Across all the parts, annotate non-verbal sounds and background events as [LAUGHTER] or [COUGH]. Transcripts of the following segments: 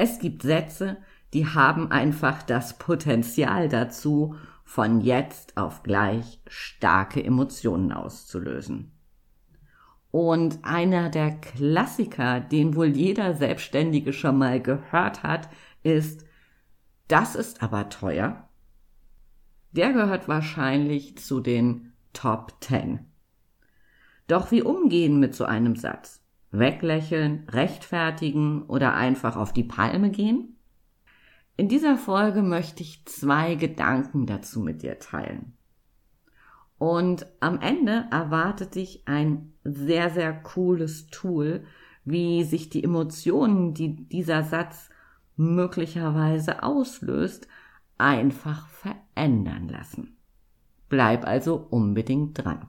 Es gibt Sätze, die haben einfach das Potenzial dazu, von jetzt auf gleich starke Emotionen auszulösen. Und einer der Klassiker, den wohl jeder Selbstständige schon mal gehört hat, ist, das ist aber teuer. Der gehört wahrscheinlich zu den Top 10. Doch wie umgehen mit so einem Satz? Weglächeln, rechtfertigen oder einfach auf die Palme gehen? In dieser Folge möchte ich zwei Gedanken dazu mit dir teilen. Und am Ende erwartet dich ein sehr, sehr cooles Tool, wie sich die Emotionen, die dieser Satz möglicherweise auslöst, einfach verändern lassen. Bleib also unbedingt dran.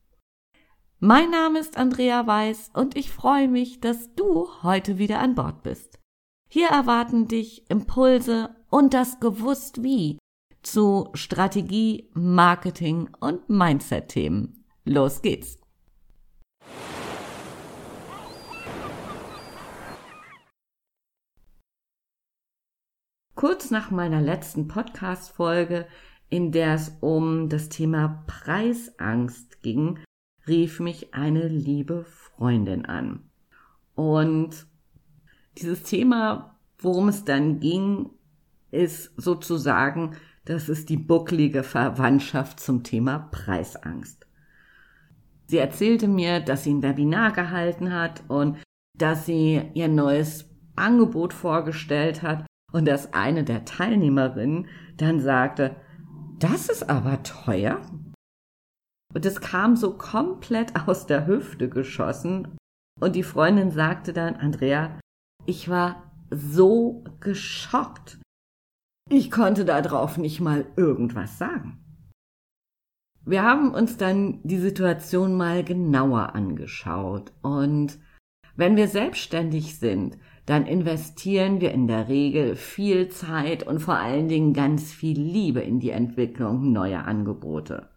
Mein Name ist Andrea Weiß und ich freue mich, dass du heute wieder an Bord bist. Hier erwarten dich Impulse und das Gewusst wie zu Strategie, Marketing und Mindset-Themen. Los geht's! Kurz nach meiner letzten Podcast-Folge, in der es um das Thema Preisangst ging, rief mich eine liebe Freundin an. Und dieses Thema, worum es dann ging, ist sozusagen, das ist die bucklige Verwandtschaft zum Thema Preisangst. Sie erzählte mir, dass sie ein Webinar gehalten hat und dass sie ihr neues Angebot vorgestellt hat und dass eine der Teilnehmerinnen dann sagte, das ist aber teuer. Und es kam so komplett [LAUGHS] aus der Hüfte geschossen. Und die Freundin sagte dann, Andrea, ich war so geschockt. Ich konnte darauf nicht mal irgendwas sagen. Wir haben uns dann die Situation mal genauer angeschaut und wenn wir selbstständig sind, dann investieren wir in der Regel viel Zeit und vor allen Dingen ganz viel Liebe in die Entwicklung neuer Angebote.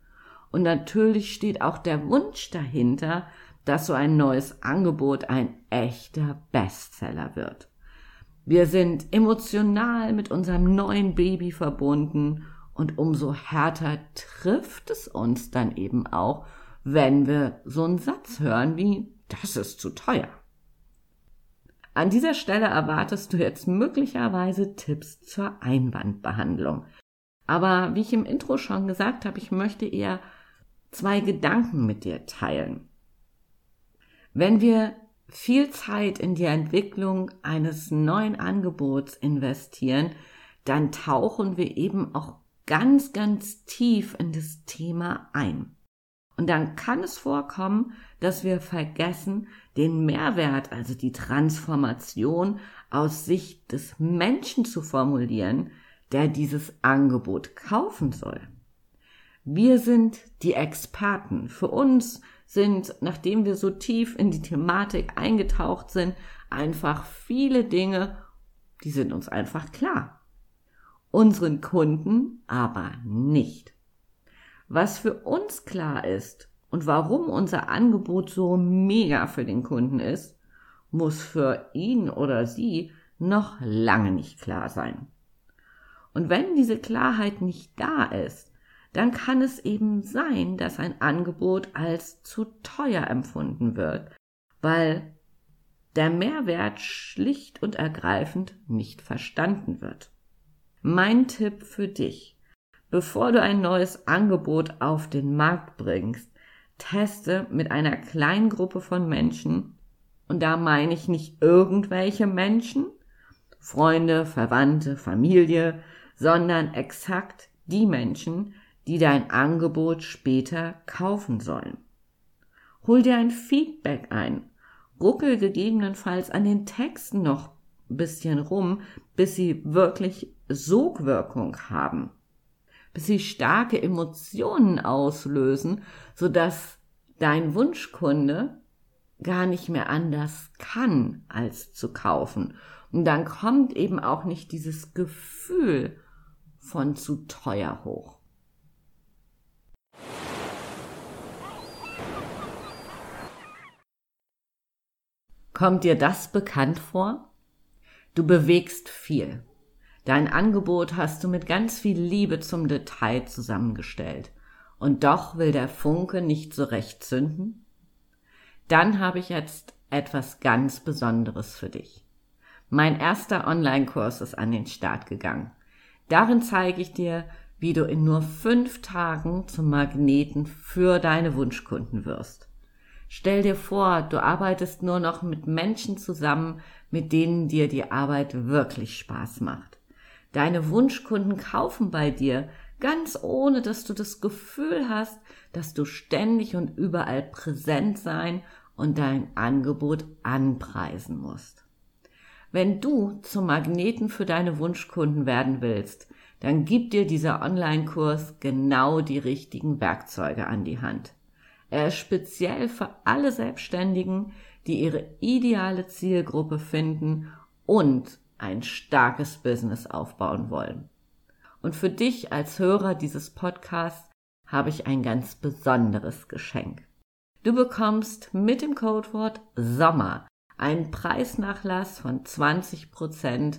Und natürlich steht auch der Wunsch dahinter, dass so ein neues Angebot ein echter Bestseller wird. Wir sind emotional mit unserem neuen Baby verbunden und umso härter trifft es uns dann eben auch, wenn wir so einen Satz hören wie, das ist zu teuer. An dieser Stelle erwartest du jetzt möglicherweise Tipps zur Einwandbehandlung. Aber wie ich im Intro schon gesagt habe, ich möchte eher zwei Gedanken mit dir teilen. Wenn wir viel Zeit in die Entwicklung eines neuen Angebots investieren, dann tauchen wir eben auch ganz, ganz tief in das Thema ein. Und dann kann es vorkommen, dass wir vergessen, den Mehrwert, also die Transformation aus Sicht des Menschen zu formulieren, der dieses Angebot kaufen soll. Wir sind die Experten. Für uns sind, nachdem wir so tief in die Thematik eingetaucht sind, einfach viele Dinge, die sind uns einfach klar. Unseren Kunden aber nicht. Was für uns klar ist und warum unser Angebot so mega für den Kunden ist, muss für ihn oder sie noch lange nicht klar sein. Und wenn diese Klarheit nicht da ist, dann kann es eben sein, dass ein Angebot als zu teuer empfunden wird, weil der Mehrwert schlicht und ergreifend nicht verstanden wird. Mein Tipp für dich. Bevor du ein neues Angebot auf den Markt bringst, teste mit einer kleinen Gruppe von Menschen, und da meine ich nicht irgendwelche Menschen, Freunde, Verwandte, Familie, sondern exakt die Menschen, die dein Angebot später kaufen sollen. Hol dir ein Feedback ein, ruckel gegebenenfalls an den Texten noch ein bisschen rum, bis sie wirklich Sogwirkung haben, bis sie starke Emotionen auslösen, sodass dein Wunschkunde gar nicht mehr anders kann, als zu kaufen. Und dann kommt eben auch nicht dieses Gefühl von zu teuer hoch. Kommt dir das bekannt vor? Du bewegst viel. Dein Angebot hast du mit ganz viel Liebe zum Detail zusammengestellt. Und doch will der Funke nicht so recht zünden? Dann habe ich jetzt etwas ganz Besonderes für dich. Mein erster Online-Kurs ist an den Start gegangen. Darin zeige ich dir, wie du in nur fünf Tagen zum Magneten für deine Wunschkunden wirst. Stell dir vor, du arbeitest nur noch mit Menschen zusammen, mit denen dir die Arbeit wirklich Spaß macht. Deine Wunschkunden kaufen bei dir, ganz ohne dass du das Gefühl hast, dass du ständig und überall präsent sein und dein Angebot anpreisen musst. Wenn du zum Magneten für deine Wunschkunden werden willst, dann gibt dir dieser Online-Kurs genau die richtigen Werkzeuge an die Hand. Er ist speziell für alle Selbstständigen, die ihre ideale Zielgruppe finden und ein starkes Business aufbauen wollen. Und für dich als Hörer dieses Podcasts habe ich ein ganz besonderes Geschenk. Du bekommst mit dem Codewort Sommer einen Preisnachlass von 20 Prozent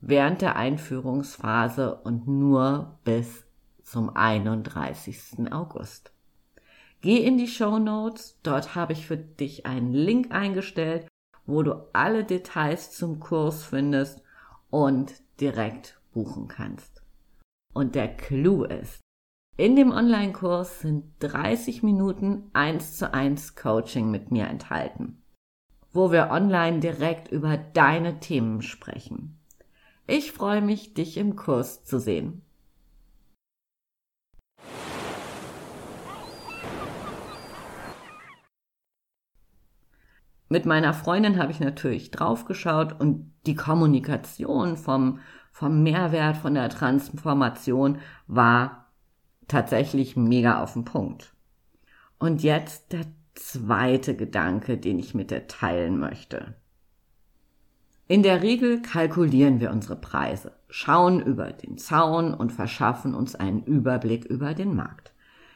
während der Einführungsphase und nur bis zum 31. August. Geh in die Show Notes, dort habe ich für dich einen Link eingestellt, wo du alle Details zum Kurs findest und direkt buchen kannst. Und der Clou ist, in dem Online-Kurs sind 30 Minuten 1 zu 1 Coaching mit mir enthalten, wo wir online direkt über deine Themen sprechen. Ich freue mich, dich im Kurs zu sehen. Mit meiner Freundin habe ich natürlich draufgeschaut und die Kommunikation vom, vom Mehrwert, von der Transformation war tatsächlich mega auf den Punkt. Und jetzt der zweite Gedanke, den ich mit dir teilen möchte. In der Regel kalkulieren wir unsere Preise, schauen über den Zaun und verschaffen uns einen Überblick über den Markt.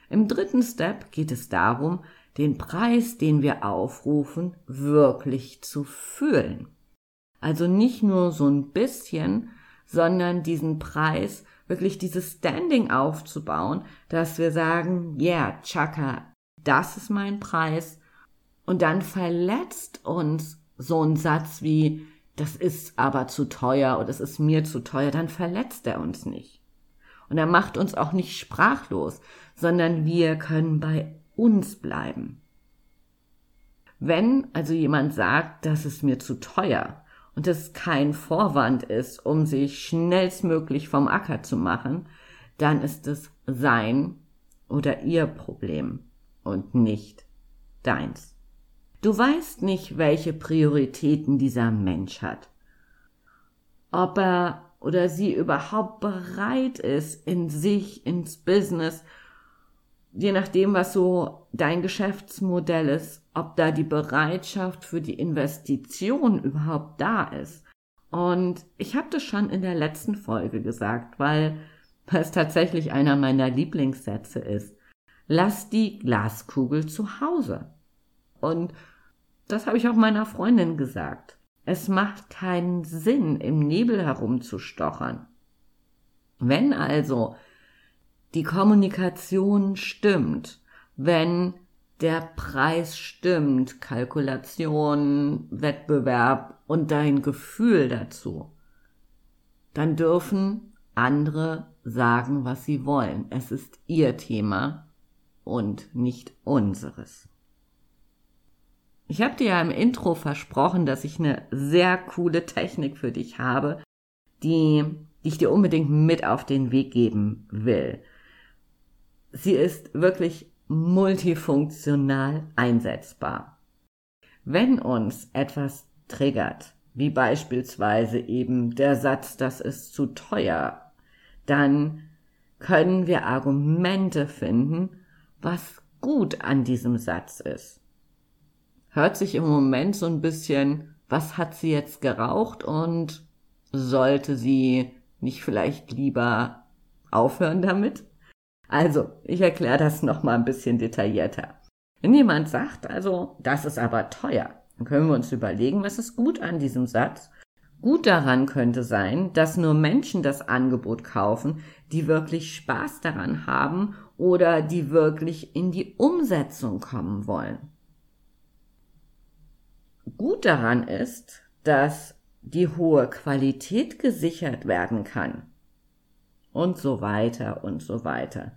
Im dritten Step geht es darum, den Preis, den wir aufrufen, wirklich zu fühlen. Also nicht nur so ein bisschen, sondern diesen Preis, wirklich dieses Standing aufzubauen, dass wir sagen, ja, yeah, Chaka, das ist mein Preis. Und dann verletzt uns so ein Satz wie, das ist aber zu teuer oder das ist mir zu teuer, dann verletzt er uns nicht. Und er macht uns auch nicht sprachlos, sondern wir können bei uns bleiben. Wenn also jemand sagt, das ist mir zu teuer und es kein Vorwand ist, um sich schnellstmöglich vom Acker zu machen, dann ist es sein oder ihr Problem und nicht deins. Du weißt nicht, welche Prioritäten dieser Mensch hat. Ob er oder sie überhaupt bereit ist, in sich, ins Business je nachdem, was so dein Geschäftsmodell ist, ob da die Bereitschaft für die Investition überhaupt da ist. Und ich habe das schon in der letzten Folge gesagt, weil es tatsächlich einer meiner Lieblingssätze ist. Lass die Glaskugel zu Hause. Und das habe ich auch meiner Freundin gesagt. Es macht keinen Sinn, im Nebel herumzustochern. Wenn also die Kommunikation stimmt, wenn der Preis stimmt, Kalkulation, Wettbewerb und dein Gefühl dazu, dann dürfen andere sagen, was sie wollen. Es ist ihr Thema und nicht unseres. Ich habe dir ja im Intro versprochen, dass ich eine sehr coole Technik für dich habe, die, die ich dir unbedingt mit auf den Weg geben will. Sie ist wirklich multifunktional einsetzbar. Wenn uns etwas triggert, wie beispielsweise eben der Satz, das ist zu teuer, dann können wir Argumente finden, was gut an diesem Satz ist. Hört sich im Moment so ein bisschen, was hat sie jetzt geraucht und sollte sie nicht vielleicht lieber aufhören damit? Also, ich erkläre das nochmal ein bisschen detaillierter. Wenn jemand sagt, also, das ist aber teuer, dann können wir uns überlegen, was ist gut an diesem Satz. Gut daran könnte sein, dass nur Menschen das Angebot kaufen, die wirklich Spaß daran haben oder die wirklich in die Umsetzung kommen wollen. Gut daran ist, dass die hohe Qualität gesichert werden kann. Und so weiter und so weiter.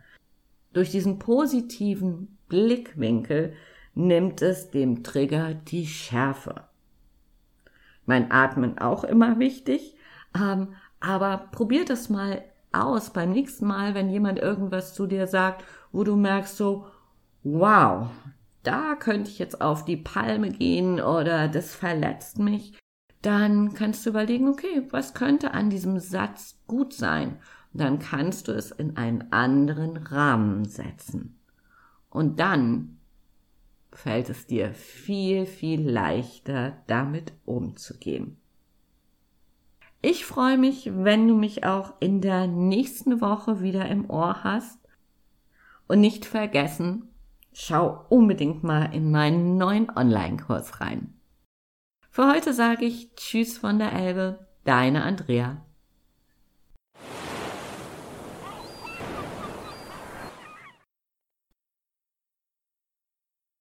Durch diesen positiven Blickwinkel nimmt es dem Trigger die Schärfe. Mein Atmen auch immer wichtig, ähm, aber probiert es mal aus beim nächsten Mal, wenn jemand irgendwas zu dir sagt, wo du merkst so, wow, da könnte ich jetzt auf die Palme gehen oder das verletzt mich, dann kannst du überlegen, okay, was könnte an diesem Satz gut sein? Dann kannst du es in einen anderen Rahmen setzen. Und dann fällt es dir viel, viel leichter, damit umzugehen. Ich freue mich, wenn du mich auch in der nächsten Woche wieder im Ohr hast. Und nicht vergessen, schau unbedingt mal in meinen neuen Online-Kurs rein. Für heute sage ich Tschüss von der Elbe, deine Andrea.